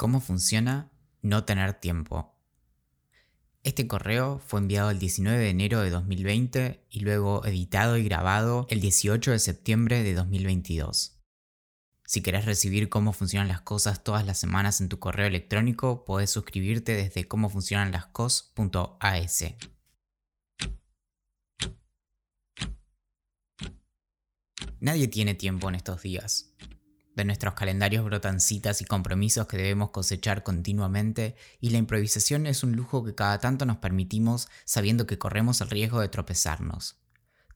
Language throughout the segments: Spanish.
¿Cómo funciona no tener tiempo? Este correo fue enviado el 19 de enero de 2020 y luego editado y grabado el 18 de septiembre de 2022. Si querés recibir cómo funcionan las cosas todas las semanas en tu correo electrónico, podés suscribirte desde cómofuncionanlascos.as. Nadie tiene tiempo en estos días. De nuestros calendarios brotan citas y compromisos que debemos cosechar continuamente y la improvisación es un lujo que cada tanto nos permitimos sabiendo que corremos el riesgo de tropezarnos.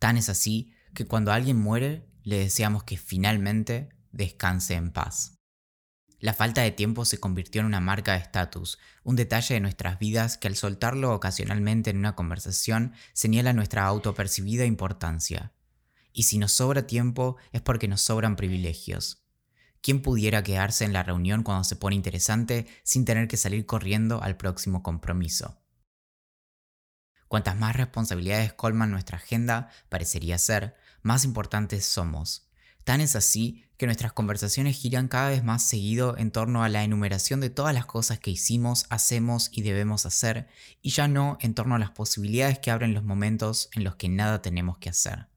Tan es así que cuando alguien muere le deseamos que finalmente descanse en paz. La falta de tiempo se convirtió en una marca de estatus, un detalle de nuestras vidas que al soltarlo ocasionalmente en una conversación señala nuestra autopercibida importancia. Y si nos sobra tiempo es porque nos sobran privilegios. ¿Quién pudiera quedarse en la reunión cuando se pone interesante sin tener que salir corriendo al próximo compromiso? Cuantas más responsabilidades colman nuestra agenda, parecería ser, más importantes somos. Tan es así que nuestras conversaciones giran cada vez más seguido en torno a la enumeración de todas las cosas que hicimos, hacemos y debemos hacer, y ya no en torno a las posibilidades que abren los momentos en los que nada tenemos que hacer.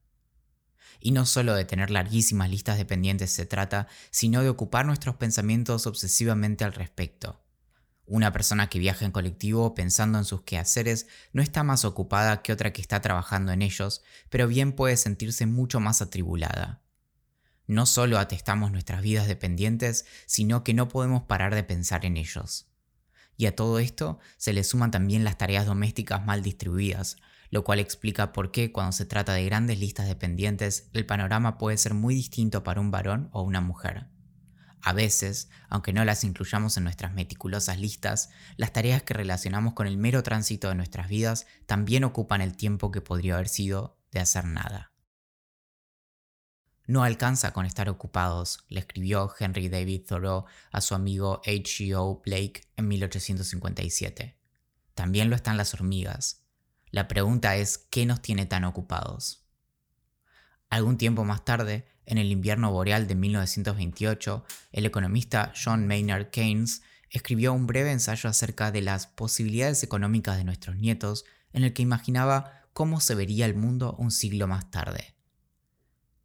Y no solo de tener larguísimas listas de pendientes se trata, sino de ocupar nuestros pensamientos obsesivamente al respecto. Una persona que viaja en colectivo pensando en sus quehaceres no está más ocupada que otra que está trabajando en ellos, pero bien puede sentirse mucho más atribulada. No solo atestamos nuestras vidas dependientes, sino que no podemos parar de pensar en ellos. Y a todo esto se le suman también las tareas domésticas mal distribuidas, lo cual explica por qué cuando se trata de grandes listas de pendientes el panorama puede ser muy distinto para un varón o una mujer. A veces, aunque no las incluyamos en nuestras meticulosas listas, las tareas que relacionamos con el mero tránsito de nuestras vidas también ocupan el tiempo que podría haber sido de hacer nada. No alcanza con estar ocupados, le escribió Henry David Thoreau a su amigo H.G.O. Blake en 1857. También lo están las hormigas, la pregunta es, ¿qué nos tiene tan ocupados? Algún tiempo más tarde, en el invierno boreal de 1928, el economista John Maynard Keynes escribió un breve ensayo acerca de las posibilidades económicas de nuestros nietos en el que imaginaba cómo se vería el mundo un siglo más tarde.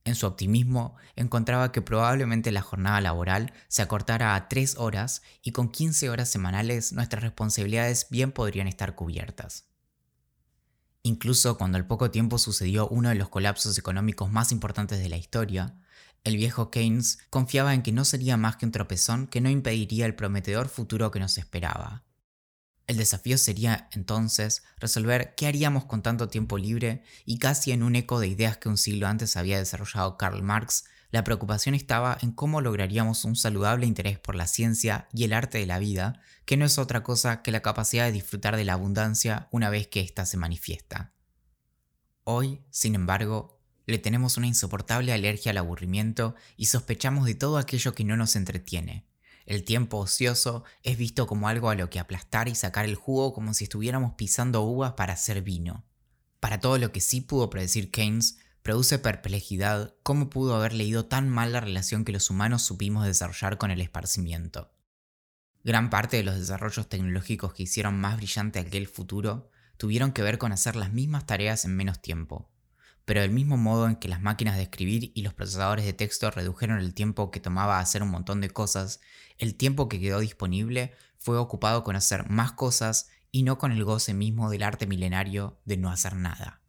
En su optimismo, encontraba que probablemente la jornada laboral se acortara a tres horas y con 15 horas semanales nuestras responsabilidades bien podrían estar cubiertas. Incluso cuando al poco tiempo sucedió uno de los colapsos económicos más importantes de la historia, el viejo Keynes confiaba en que no sería más que un tropezón que no impediría el prometedor futuro que nos esperaba. El desafío sería entonces resolver qué haríamos con tanto tiempo libre y casi en un eco de ideas que un siglo antes había desarrollado Karl Marx, la preocupación estaba en cómo lograríamos un saludable interés por la ciencia y el arte de la vida, que no es otra cosa que la capacidad de disfrutar de la abundancia una vez que ésta se manifiesta. Hoy, sin embargo, le tenemos una insoportable alergia al aburrimiento y sospechamos de todo aquello que no nos entretiene. El tiempo ocioso es visto como algo a lo que aplastar y sacar el jugo como si estuviéramos pisando uvas para hacer vino. Para todo lo que sí pudo predecir Keynes, Produce perplejidad cómo pudo haber leído tan mal la relación que los humanos supimos desarrollar con el esparcimiento. Gran parte de los desarrollos tecnológicos que hicieron más brillante aquel futuro tuvieron que ver con hacer las mismas tareas en menos tiempo. Pero del mismo modo en que las máquinas de escribir y los procesadores de texto redujeron el tiempo que tomaba hacer un montón de cosas, el tiempo que quedó disponible fue ocupado con hacer más cosas y no con el goce mismo del arte milenario de no hacer nada.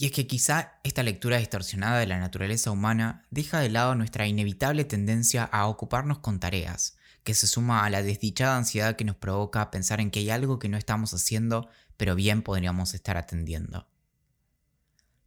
Y es que quizá esta lectura distorsionada de la naturaleza humana deja de lado nuestra inevitable tendencia a ocuparnos con tareas, que se suma a la desdichada ansiedad que nos provoca pensar en que hay algo que no estamos haciendo, pero bien podríamos estar atendiendo.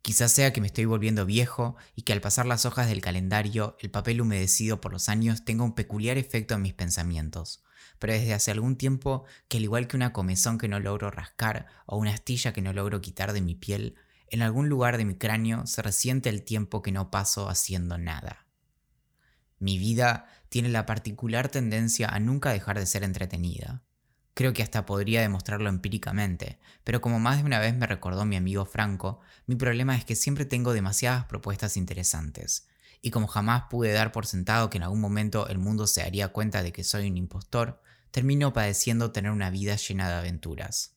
Quizás sea que me estoy volviendo viejo y que al pasar las hojas del calendario, el papel humedecido por los años tenga un peculiar efecto en mis pensamientos. Pero desde hace algún tiempo que al igual que una comezón que no logro rascar o una astilla que no logro quitar de mi piel, en algún lugar de mi cráneo se resiente el tiempo que no paso haciendo nada. Mi vida tiene la particular tendencia a nunca dejar de ser entretenida. Creo que hasta podría demostrarlo empíricamente, pero como más de una vez me recordó mi amigo Franco, mi problema es que siempre tengo demasiadas propuestas interesantes, y como jamás pude dar por sentado que en algún momento el mundo se daría cuenta de que soy un impostor, termino padeciendo tener una vida llena de aventuras.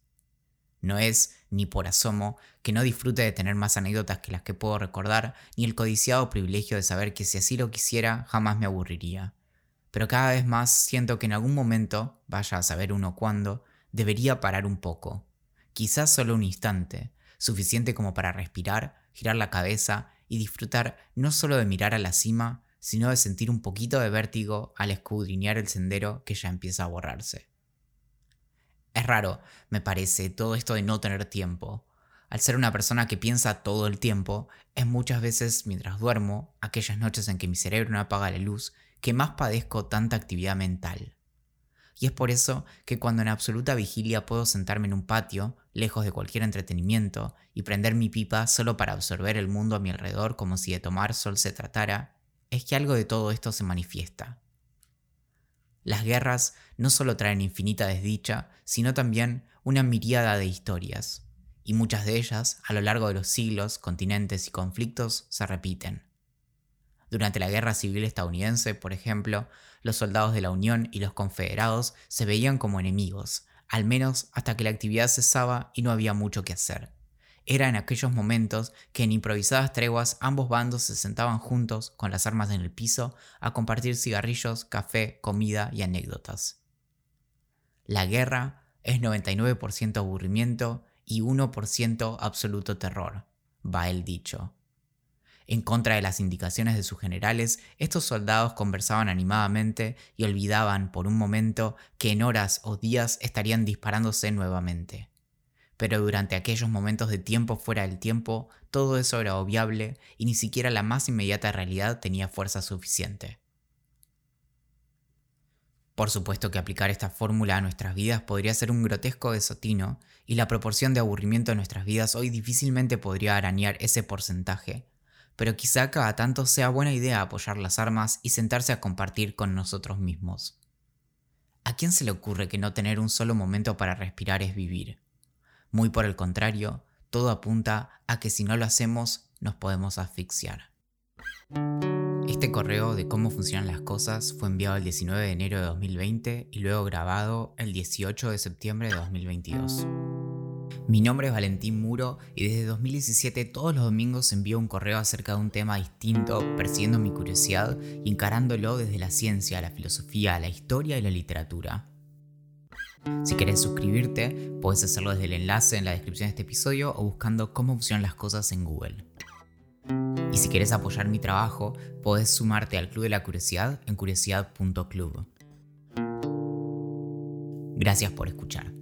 No es, ni por asomo, que no disfrute de tener más anécdotas que las que puedo recordar, ni el codiciado privilegio de saber que si así lo quisiera, jamás me aburriría. Pero cada vez más siento que en algún momento, vaya a saber uno cuándo, debería parar un poco. Quizás solo un instante, suficiente como para respirar, girar la cabeza y disfrutar no solo de mirar a la cima, sino de sentir un poquito de vértigo al escudriñar el sendero que ya empieza a borrarse. Es raro, me parece, todo esto de no tener tiempo. Al ser una persona que piensa todo el tiempo, es muchas veces mientras duermo, aquellas noches en que mi cerebro no apaga la luz, que más padezco tanta actividad mental. Y es por eso que cuando en absoluta vigilia puedo sentarme en un patio, lejos de cualquier entretenimiento, y prender mi pipa solo para absorber el mundo a mi alrededor como si de tomar sol se tratara, es que algo de todo esto se manifiesta. Las guerras no solo traen infinita desdicha, sino también una miríada de historias, y muchas de ellas, a lo largo de los siglos, continentes y conflictos, se repiten. Durante la Guerra Civil estadounidense, por ejemplo, los soldados de la Unión y los confederados se veían como enemigos, al menos hasta que la actividad cesaba y no había mucho que hacer. Era en aquellos momentos que en improvisadas treguas ambos bandos se sentaban juntos con las armas en el piso a compartir cigarrillos, café, comida y anécdotas. La guerra es 99% aburrimiento y 1% absoluto terror, va el dicho. En contra de las indicaciones de sus generales, estos soldados conversaban animadamente y olvidaban por un momento que en horas o días estarían disparándose nuevamente pero durante aquellos momentos de tiempo fuera del tiempo, todo eso era obviable y ni siquiera la más inmediata realidad tenía fuerza suficiente. Por supuesto que aplicar esta fórmula a nuestras vidas podría ser un grotesco desotino, y la proporción de aburrimiento en nuestras vidas hoy difícilmente podría arañar ese porcentaje, pero quizá cada tanto sea buena idea apoyar las armas y sentarse a compartir con nosotros mismos. ¿A quién se le ocurre que no tener un solo momento para respirar es vivir? Muy por el contrario, todo apunta a que si no lo hacemos nos podemos asfixiar. Este correo de cómo funcionan las cosas fue enviado el 19 de enero de 2020 y luego grabado el 18 de septiembre de 2022. Mi nombre es Valentín Muro y desde 2017 todos los domingos envío un correo acerca de un tema distinto, persiguiendo mi curiosidad y encarándolo desde la ciencia, la filosofía, la historia y la literatura. Si quieres suscribirte, puedes hacerlo desde el enlace en la descripción de este episodio o buscando cómo funcionan las cosas en Google. Y si quieres apoyar mi trabajo, puedes sumarte al Club de la Curiosidad en curiosidad.club. Gracias por escuchar.